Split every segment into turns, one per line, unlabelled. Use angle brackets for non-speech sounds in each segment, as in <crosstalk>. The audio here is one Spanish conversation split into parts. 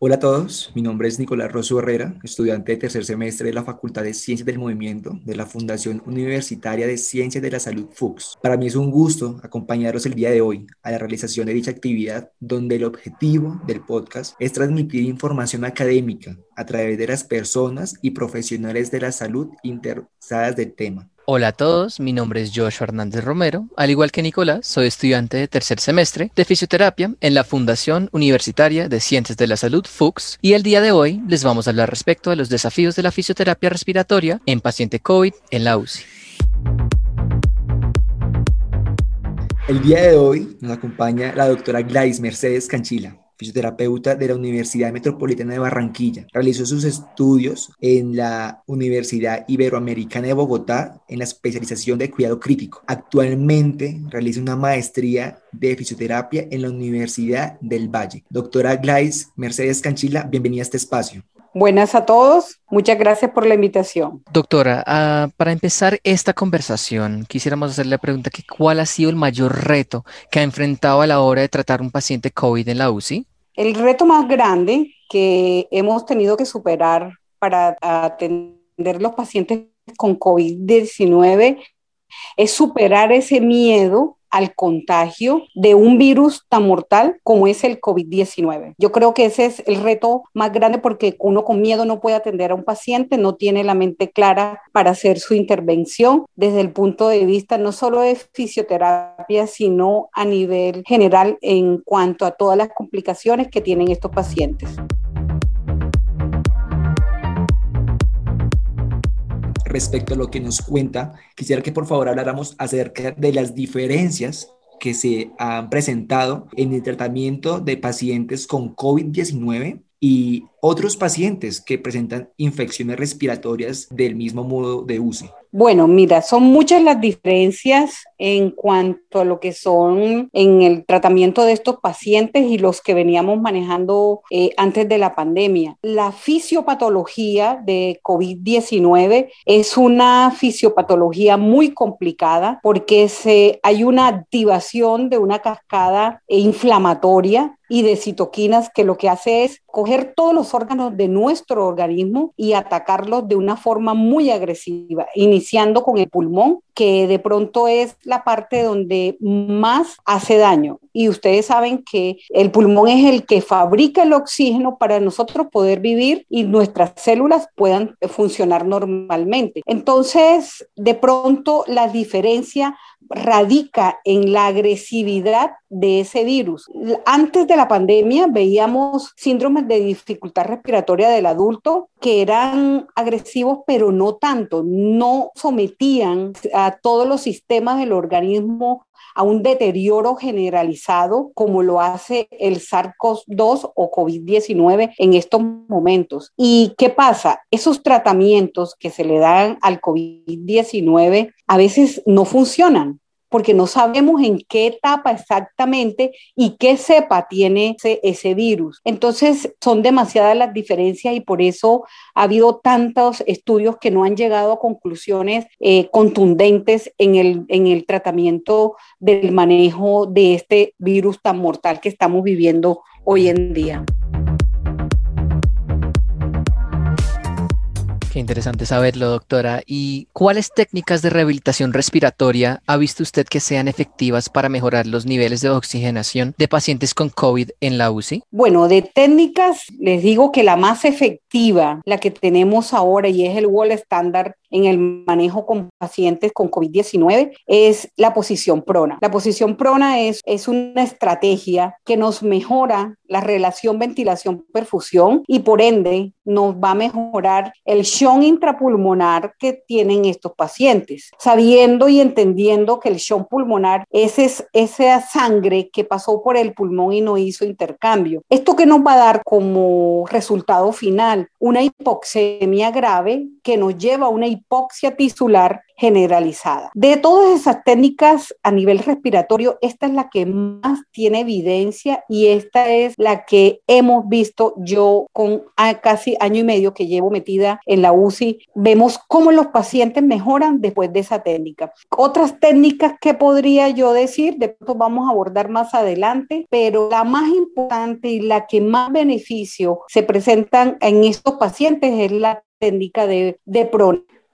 Hola a todos, mi nombre es Nicolás Rosso Herrera, estudiante de tercer semestre de la Facultad de Ciencias del Movimiento de la Fundación Universitaria de Ciencias de la Salud FUCS. Para mí es un gusto acompañaros el día de hoy a la realización de dicha actividad, donde el objetivo del podcast es transmitir información académica a través de las personas y profesionales de la salud interesadas del tema.
Hola a todos, mi nombre es Joshua Hernández Romero. Al igual que Nicolás, soy estudiante de tercer semestre de fisioterapia en la Fundación Universitaria de Ciencias de la Salud, FUCS, y el día de hoy les vamos a hablar respecto a los desafíos de la fisioterapia respiratoria en paciente COVID en la UCI.
El día de hoy nos acompaña la doctora Gladys Mercedes Canchila fisioterapeuta de la Universidad Metropolitana de Barranquilla. Realizó sus estudios en la Universidad Iberoamericana de Bogotá en la especialización de cuidado crítico. Actualmente realiza una maestría de fisioterapia en la Universidad del Valle. Doctora Gladys Mercedes Canchila, bienvenida a este espacio.
Buenas a todos, muchas gracias por la invitación.
Doctora, uh, para empezar esta conversación, quisiéramos hacerle la pregunta que cuál ha sido el mayor reto que ha enfrentado a la hora de tratar un paciente COVID en la UCI.
El reto más grande que hemos tenido que superar para atender los pacientes con COVID-19 es superar ese miedo al contagio de un virus tan mortal como es el COVID-19. Yo creo que ese es el reto más grande porque uno con miedo no puede atender a un paciente, no tiene la mente clara para hacer su intervención desde el punto de vista no solo de fisioterapia, sino a nivel general en cuanto a todas las complicaciones que tienen estos pacientes.
Respecto a lo que nos cuenta, quisiera que por favor habláramos acerca de las diferencias que se han presentado en el tratamiento de pacientes con COVID-19 y otros pacientes que presentan infecciones respiratorias del mismo modo de UCI.
Bueno, mira, son muchas las diferencias en cuanto a lo que son en el tratamiento de estos pacientes y los que veníamos manejando eh, antes de la pandemia. La fisiopatología de COVID-19 es una fisiopatología muy complicada porque se, hay una activación de una cascada inflamatoria y de citoquinas que lo que hace es coger todos los órganos de nuestro organismo y atacarlos de una forma muy agresiva, iniciando con el pulmón, que de pronto es la parte donde más hace daño. Y ustedes saben que el pulmón es el que fabrica el oxígeno para nosotros poder vivir y nuestras células puedan funcionar normalmente. Entonces, de pronto la diferencia radica en la agresividad de ese virus. Antes de la pandemia veíamos síndromes de dificultad respiratoria del adulto que eran agresivos, pero no tanto, no sometían a todos los sistemas del organismo a un deterioro generalizado como lo hace el SARS-CoV-2 o COVID-19 en estos momentos. ¿Y qué pasa? Esos tratamientos que se le dan al COVID-19 a veces no funcionan porque no sabemos en qué etapa exactamente y qué cepa tiene ese, virus. Entonces, son demasiadas las diferencias y por eso ha habido tantos estudios que no han llegado a conclusiones eh, contundentes en el, en el tratamiento del manejo de este virus tan mortal que estamos viviendo hoy en día.
Interesante saberlo, doctora. ¿Y cuáles técnicas de rehabilitación respiratoria ha visto usted que sean efectivas para mejorar los niveles de oxigenación de pacientes con COVID en la UCI?
Bueno, de técnicas les digo que la más efectiva, la que tenemos ahora y es el Wall Standard en el manejo con pacientes con COVID-19 es la posición prona. La posición prona es, es una estrategia que nos mejora la relación ventilación-perfusión y por ende nos va a mejorar el shock intrapulmonar que tienen estos pacientes, sabiendo y entendiendo que el shock pulmonar es esa sangre que pasó por el pulmón y no hizo intercambio. ¿Esto que nos va a dar como resultado final? Una hipoxemia grave que nos lleva a una hipoxia tisular generalizada. De todas esas técnicas a nivel respiratorio, esta es la que más tiene evidencia y esta es la que hemos visto yo con casi año y medio que llevo metida en la UCI. Vemos cómo los pacientes mejoran después de esa técnica. Otras técnicas que podría yo decir, de pronto vamos a abordar más adelante, pero la más importante y la que más beneficio se presentan en estos pacientes es la técnica de, de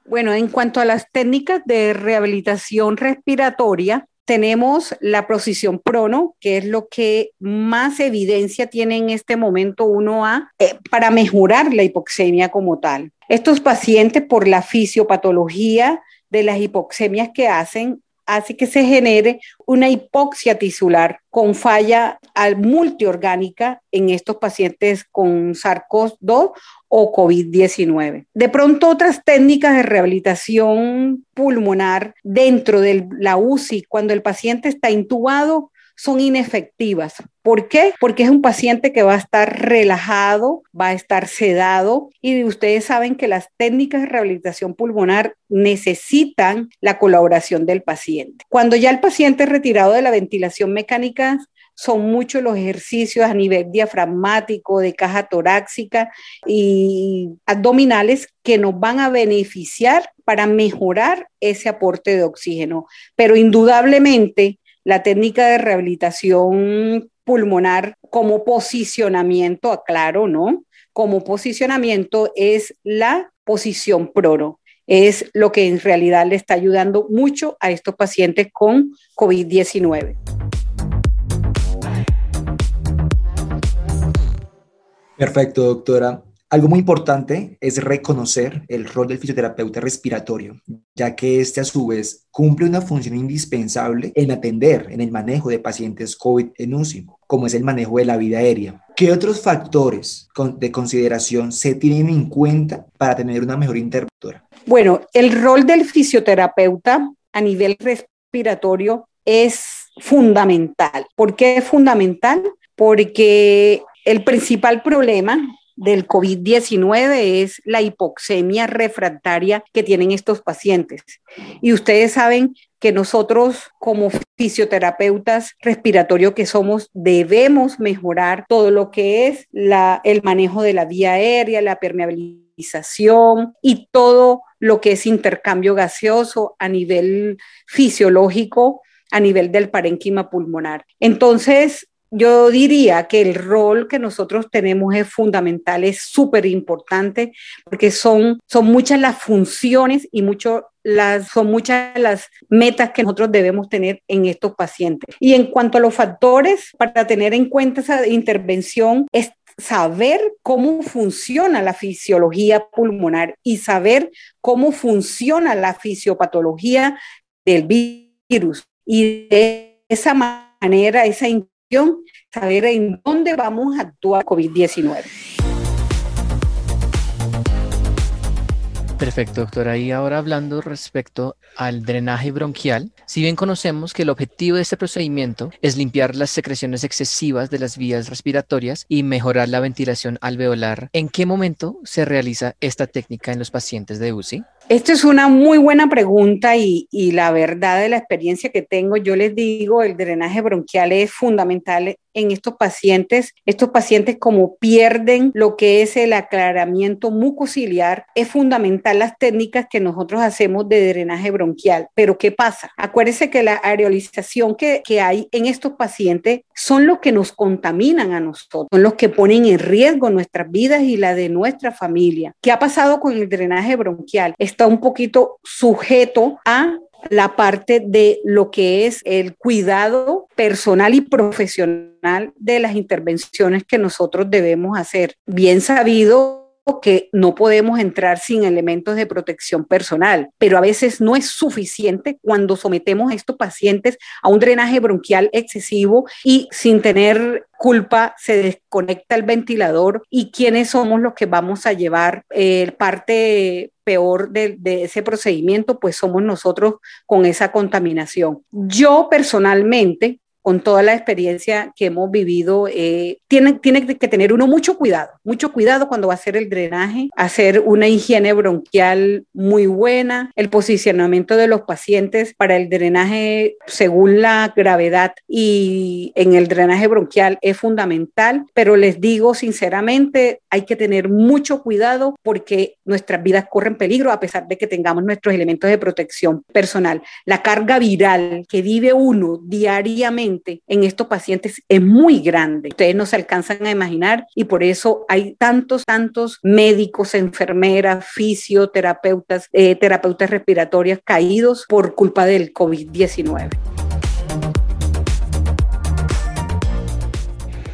bueno, en cuanto a las técnicas de rehabilitación respiratoria, tenemos la posición prono, que es lo que más evidencia tiene en este momento 1A eh, para mejorar la hipoxemia como tal. Estos pacientes, por la fisiopatología de las hipoxemias que hacen, hace que se genere una hipoxia tisular con falla multiorgánica en estos pacientes con SARS-CoV-2 o COVID-19. De pronto otras técnicas de rehabilitación pulmonar dentro de la UCI, cuando el paciente está intubado, son inefectivas. ¿Por qué? Porque es un paciente que va a estar relajado, va a estar sedado y ustedes saben que las técnicas de rehabilitación pulmonar necesitan la colaboración del paciente. Cuando ya el paciente es retirado de la ventilación mecánica, son muchos los ejercicios a nivel diafragmático, de caja torácica y abdominales que nos van a beneficiar para mejorar ese aporte de oxígeno. Pero indudablemente la técnica de rehabilitación pulmonar como posicionamiento, aclaro, ¿no? Como posicionamiento es la posición proro. Es lo que en realidad le está ayudando mucho a estos pacientes con COVID-19.
Perfecto, doctora. Algo muy importante es reconocer el rol del fisioterapeuta respiratorio, ya que este a su vez cumple una función indispensable en atender en el manejo de pacientes COVID en UCI, como es el manejo de la vida aérea. ¿Qué otros factores de consideración se tienen en cuenta para tener una mejor interventora?
Bueno, el rol del fisioterapeuta a nivel respiratorio es fundamental. ¿Por qué es fundamental? Porque el principal problema del COVID-19 es la hipoxemia refractaria que tienen estos pacientes. Y ustedes saben que nosotros como fisioterapeutas respiratorios que somos debemos mejorar todo lo que es la, el manejo de la vía aérea, la permeabilización y todo lo que es intercambio gaseoso a nivel fisiológico, a nivel del parénquima pulmonar. Entonces, yo diría que el rol que nosotros tenemos es fundamental, es súper importante, porque son, son muchas las funciones y mucho las, son muchas las metas que nosotros debemos tener en estos pacientes. Y en cuanto a los factores para tener en cuenta esa intervención, es saber cómo funciona la fisiología pulmonar y saber cómo funciona la fisiopatología del virus. Y de esa manera, esa saber en dónde vamos a actuar COVID-19.
Perfecto, doctora. Y ahora hablando respecto al drenaje bronquial, si bien conocemos que el objetivo de este procedimiento es limpiar las secreciones excesivas de las vías respiratorias y mejorar la ventilación alveolar, ¿en qué momento se realiza esta técnica en los pacientes de UCI?
Esta es una muy buena pregunta y, la verdad de la experiencia que tengo, yo les digo, el drenaje bronquial es fundamental en estos pacientes. Estos pacientes como pierden lo que es el aclaramiento mucociliar, es fundamental las técnicas que nosotros hacemos de drenaje bronquial. Pero ¿qué pasa? Acuérdense que la areolización que, que hay en estos pacientes son los que nos contaminan a nosotros, son los que ponen en riesgo nuestras vidas y la de nuestra familia. ¿Qué ha pasado con el drenaje bronquial? Está un poquito sujeto a la parte de lo que es el cuidado personal y profesional de las intervenciones que nosotros debemos hacer. Bien sabido que no podemos entrar sin elementos de protección personal, pero a veces no es suficiente cuando sometemos a estos pacientes a un drenaje bronquial excesivo y sin tener culpa se desconecta el ventilador y quiénes somos los que vamos a llevar eh, parte peor de, ese procedimiento, pues somos nosotros con esa contaminación. Yo personalmente con toda la experiencia que hemos vivido, eh, tiene, tiene que tener uno mucho cuidado, mucho cuidado cuando va a hacer el drenaje, hacer una higiene bronquial muy buena, el posicionamiento de los pacientes para el drenaje según la gravedad y en el drenaje bronquial es fundamental, pero les digo sinceramente, hay que tener mucho cuidado porque nuestras vidas corren peligro a pesar de que tengamos nuestros elementos de protección personal. La carga viral que vive uno diariamente en estos pacientes es muy grande. Ustedes no se alcanzan a imaginar y por eso hay tantos, tantos médicos, enfermeras, fisioterapeutas, eh, terapeutas respiratorias caídos por culpa del COVID-19.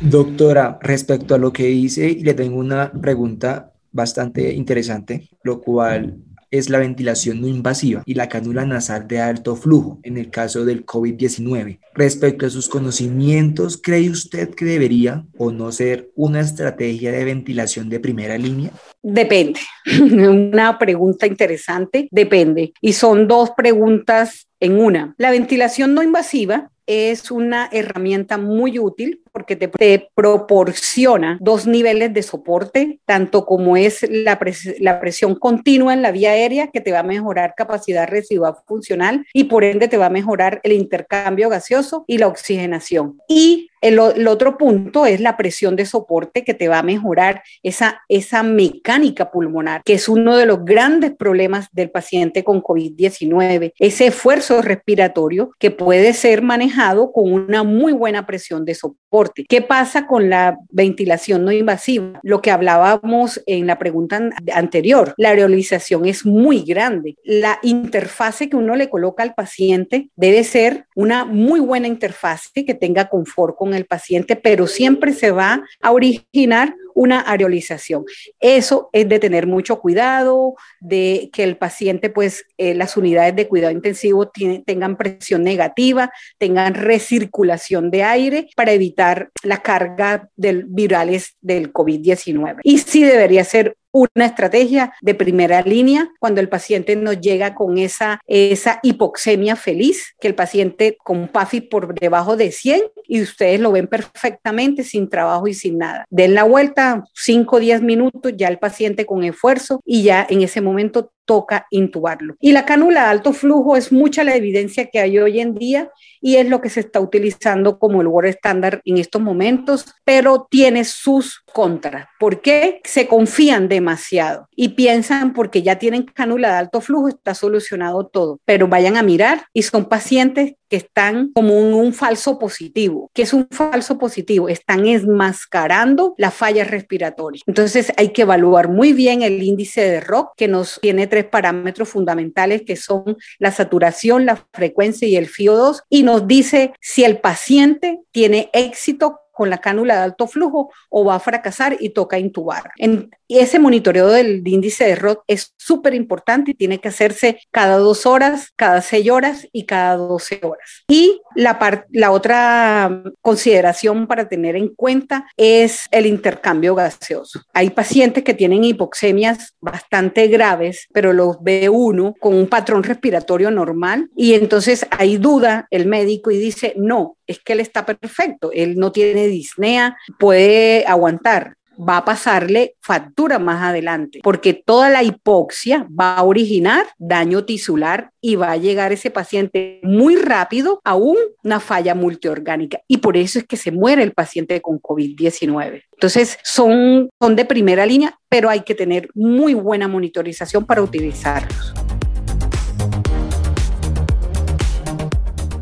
Doctora, respecto a lo que dice, le tengo una pregunta bastante interesante, lo cual es la ventilación no invasiva y la cánula nasal de alto flujo en el caso del COVID-19. Respecto a sus conocimientos, ¿cree usted que debería o no ser una estrategia de ventilación de primera línea?
Depende. <laughs> Una pregunta interesante. Depende. Y son dos preguntas en una. La ventilación no invasiva es una herramienta muy útil porque te, proporciona dos niveles de soporte, tanto como es la, la, presión continua en la vía aérea, que te va a mejorar capacidad residual funcional y por ende te va a mejorar el intercambio gaseoso y la oxigenación. Y el, otro punto es la presión de soporte que te va a mejorar esa, esa mecánica pulmonar, que es uno de los grandes problemas del paciente con COVID-19, ese esfuerzo respiratorio que puede ser manejado con una muy buena presión de soporte. ¿Qué pasa con la ventilación no invasiva? Lo que hablábamos en la pregunta anterior, la aerolización es muy grande. La interfase que uno le coloca al paciente debe ser una muy buena interfase que tenga confort con el paciente, pero siempre se va a originar una areolización. Eso es de tener mucho cuidado, de que el paciente, pues eh, las unidades de cuidado intensivo tengan presión negativa, tengan recirculación de aire para evitar la carga del, virales del COVID-19. Y sí debería ser una estrategia de primera línea cuando el paciente nos llega con esa, esa hipoxemia feliz, que el paciente con PAFI por debajo de 100 y ustedes lo ven perfectamente sin trabajo y sin nada. Den la vuelta 5 o 10 minutos, ya el paciente con esfuerzo y ya en ese momento toca intubarlo. Y la cánula alto flujo es mucha la evidencia que hay hoy en día y es lo que se está utilizando como el Word estándar en estos momentos, pero tiene sus contras. ¿Por qué? Se confían demasiado y piensan porque ya tienen cánula de alto flujo está solucionado todo, pero vayan a mirar y son pacientes que están como un, falso positivo. ¿Qué es un falso positivo? Están enmascarando la falla respiratoria. Entonces hay que evaluar muy bien el índice de ROC que nos tiene tres parámetros fundamentales que son la saturación, la frecuencia y el FIO2 y nos dice si el paciente tiene éxito con la cánula de alto flujo o va a fracasar y toca intubar. En, ese monitoreo del índice de ROT es súper importante y tiene que hacerse cada dos horas, cada seis horas y cada doce horas. Y la, otra consideración para tener en cuenta es el intercambio gaseoso. Hay pacientes que tienen hipoxemias bastante graves, pero los ve uno con un patrón respiratorio normal y entonces hay duda el médico y dice, no, es que él está perfecto, él no tiene disnea, puede aguantar va a pasarle factura más adelante, porque toda la hipoxia va a originar daño tisular y va a llegar ese paciente muy rápido a una falla multiorgánica. Y por eso es que se muere el paciente con COVID-19. Entonces, son, son de primera línea, pero hay que tener muy buena monitorización para utilizarlos.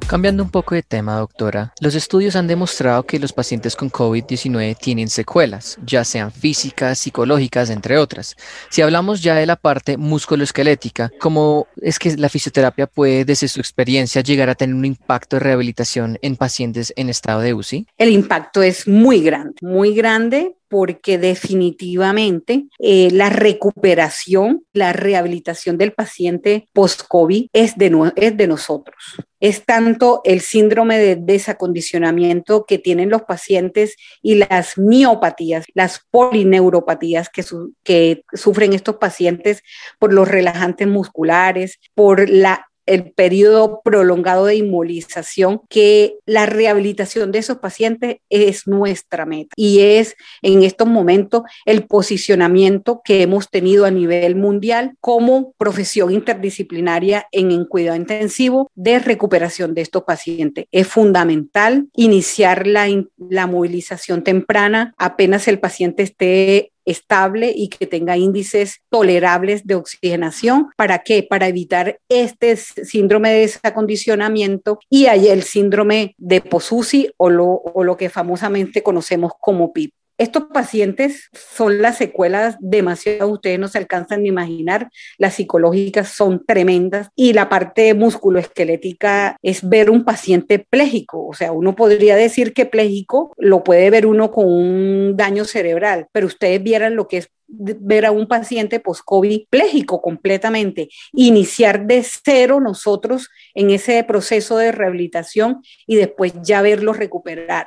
Cambiando un poco de tema, doctora, los estudios han demostrado que los pacientes con COVID-19 tienen secuelas, ya sean físicas, psicológicas, entre otras. Si hablamos ya de la parte musculoesquelética, ¿cómo es que la fisioterapia puede, desde su experiencia, llegar a tener un impacto de rehabilitación en pacientes en estado de UCI?
El impacto es muy grande, muy grande porque definitivamente eh, la recuperación, la rehabilitación del paciente post-COVID es de, es de nosotros. Es tanto el síndrome de desacondicionamiento que tienen los pacientes y las miopatías, las polineuropatías que, que sufren estos pacientes por los relajantes musculares, por la el periodo prolongado de inmovilización, que la rehabilitación de esos pacientes es nuestra meta y es en estos momentos el posicionamiento que hemos tenido a nivel mundial como profesión interdisciplinaria en, en cuidado intensivo de recuperación de estos pacientes. Es fundamental iniciar la, la movilización temprana apenas el paciente esté estable y que tenga índices tolerables de oxigenación. ¿Para qué? Para evitar este síndrome de desacondicionamiento y hay el síndrome de POSUSI o lo, o lo que famosamente conocemos como PIP. Estos pacientes son las secuelas demasiado, ustedes no se alcanzan ni imaginar, las psicológicas son tremendas y la parte musculoesquelética es ver un paciente pléjico, o sea, uno podría decir que pléjico lo puede ver uno con un daño cerebral, pero ustedes vieran lo que es ver a un paciente post-COVID pléjico completamente, iniciar de cero nosotros en ese proceso de rehabilitación y después ya verlo recuperar.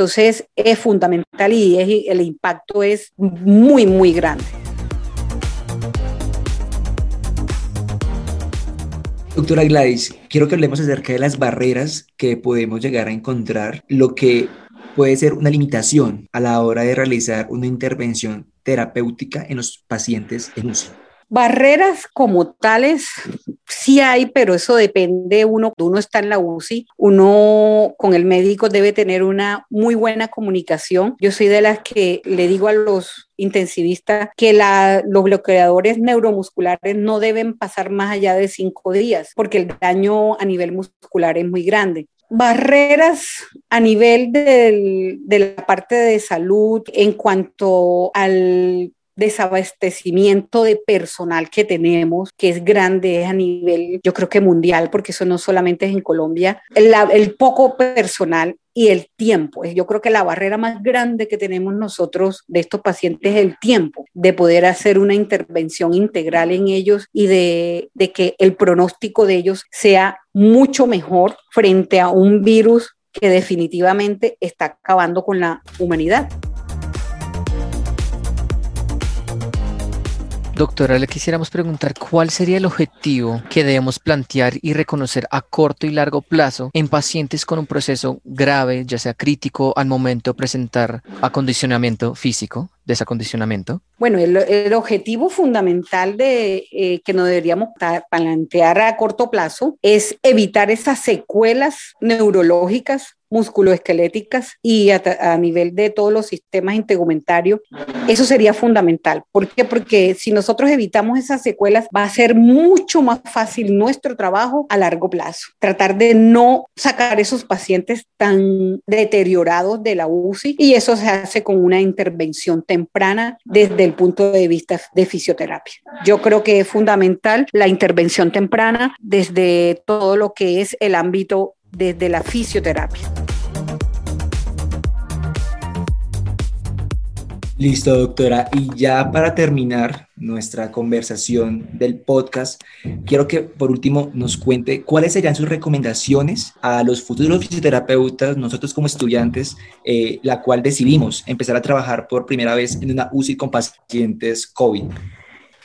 Entonces es fundamental y el impacto es muy, muy grande.
Doctora Gladys, quiero que hablemos acerca de las barreras que podemos llegar a encontrar, lo que puede ser una limitación a la hora de realizar una intervención terapéutica en los pacientes en UCI.
Barreras como tales sí hay, pero eso depende uno. Uno está en la UCI, uno con el médico debe tener una muy buena comunicación. Yo soy de las que le digo a los intensivistas que los bloqueadores neuromusculares no deben pasar más allá de cinco días, porque el daño a nivel muscular es muy grande barreras a nivel de la parte de salud en cuanto al desabastecimiento de personal que tenemos, que es grande, a nivel, yo creo que mundial, porque eso no solamente es en Colombia, el, el poco personal y el tiempo. Yo creo que la barrera más grande que tenemos nosotros de estos pacientes es el tiempo, de poder hacer una intervención integral en ellos y de, de que el pronóstico de ellos sea mucho mejor frente a un virus que definitivamente está acabando con la humanidad.
Doctora, le quisiéramos preguntar cuál sería el objetivo que debemos plantear y reconocer a corto y largo plazo en pacientes con un proceso grave, ya sea crítico, al momento presentar acondicionamiento físico, desacondicionamiento.
Bueno, el, objetivo fundamental de eh, que nos deberíamos plantear a corto plazo es evitar esas secuelas neurológicas musculoesqueléticas y a, nivel de todos los sistemas integumentarios, eso sería fundamental. ¿Por qué? Porque si nosotros evitamos esas secuelas, va a ser mucho más fácil nuestro trabajo a largo plazo. Tratar de no sacar esos pacientes tan deteriorados de la UCI y eso se hace con una intervención temprana desde el punto de vista de fisioterapia. Yo creo que es fundamental la intervención temprana desde todo lo que es el ámbito desde la fisioterapia.
Listo, doctora. Y ya para terminar nuestra conversación del podcast, quiero que por último nos cuente cuáles serían sus recomendaciones a los futuros fisioterapeutas, nosotros como estudiantes, eh, la cual decidimos empezar a trabajar por primera vez en una UCI con pacientes COVID.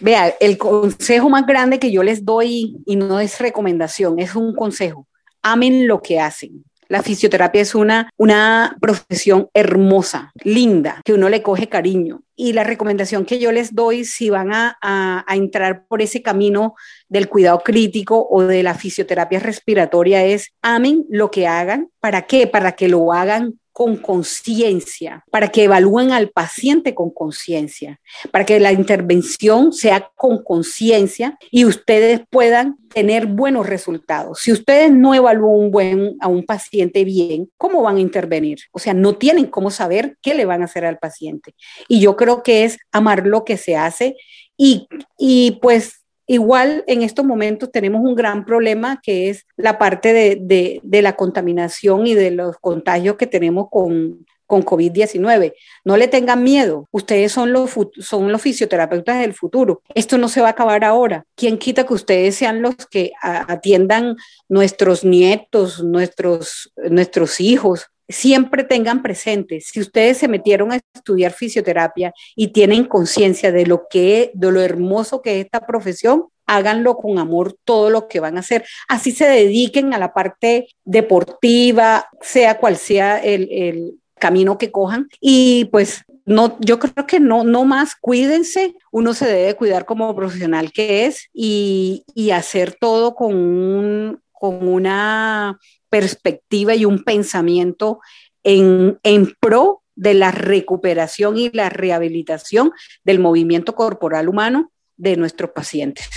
Vea, el consejo más grande que yo les doy, y no es recomendación, es un consejo amen lo que hacen. La fisioterapia es una, una profesión hermosa, linda, que uno le coge cariño. Y la recomendación que yo les doy si van a, a entrar por ese camino del cuidado crítico o de la fisioterapia respiratoria es amen lo que hagan. ¿Para qué? Para que lo hagan con conciencia, para que evalúen al paciente con conciencia, para que la intervención sea con conciencia y ustedes puedan tener buenos resultados. Si ustedes no evalúan a un paciente bien, ¿cómo van a intervenir? O sea, no tienen cómo saber qué le van a hacer al paciente. Y yo creo que es amar lo que se hace y, y pues Igual en estos momentos tenemos un gran problema que es la parte de, la contaminación y de los contagios que tenemos con, con COVID-19. No le tengan miedo. Ustedes son los, son los fisioterapeutas del futuro. Esto no se va a acabar ahora. ¿Quién quita que ustedes sean los que atiendan nuestros nietos, nuestros, nuestros hijos? Siempre tengan presente, si ustedes se metieron a estudiar fisioterapia y tienen conciencia de lo que de lo hermoso que es esta profesión, háganlo con amor todo lo que van a hacer. Así se dediquen a la parte deportiva, sea cual sea el, el camino que cojan. Y pues no, yo creo que no, no más, cuídense, uno se debe cuidar como profesional que es y, y hacer todo con, un, con una perspectiva y un pensamiento en, en pro de la recuperación y la rehabilitación del movimiento corporal humano de nuestros pacientes.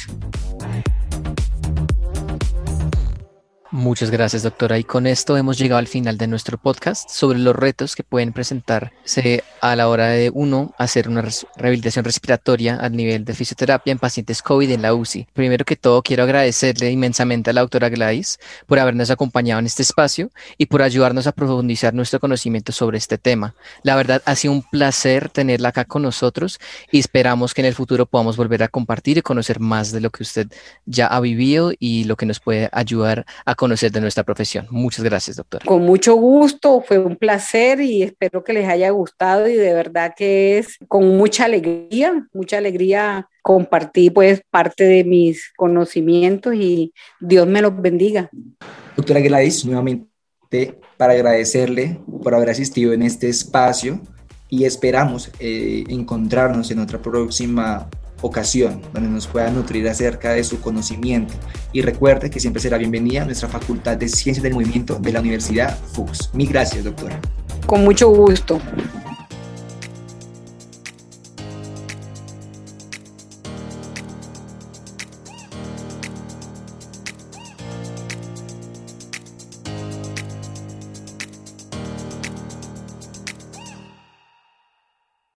Muchas gracias, doctora. Y con esto hemos llegado al final de nuestro podcast sobre los retos que pueden presentarse a la hora de uno hacer una rehabilitación respiratoria a nivel de fisioterapia en pacientes COVID en la UCI. Primero que todo, quiero agradecerle inmensamente a la doctora Gladys por habernos acompañado en este espacio y por ayudarnos a profundizar nuestro conocimiento sobre este tema. La verdad, ha sido un placer tenerla acá con nosotros y esperamos que en el futuro podamos volver a compartir y conocer más de lo que usted ya ha vivido y lo que nos puede ayudar a conocer de nuestra profesión. Muchas gracias, doctora.
Con mucho gusto, fue un placer y espero que les haya gustado y de verdad que es con mucha alegría, mucha alegría compartir pues parte de mis conocimientos y Dios me los bendiga.
Doctora Gladys, nuevamente para agradecerle por haber asistido en este espacio y esperamos eh, encontrarnos en otra próxima ocasión donde nos pueda nutrir acerca de su conocimiento. Y recuerde que siempre será bienvenida a nuestra Facultad de Ciencias del Movimiento de la Universidad FUCS. Mil gracias, doctora.
Con mucho gusto.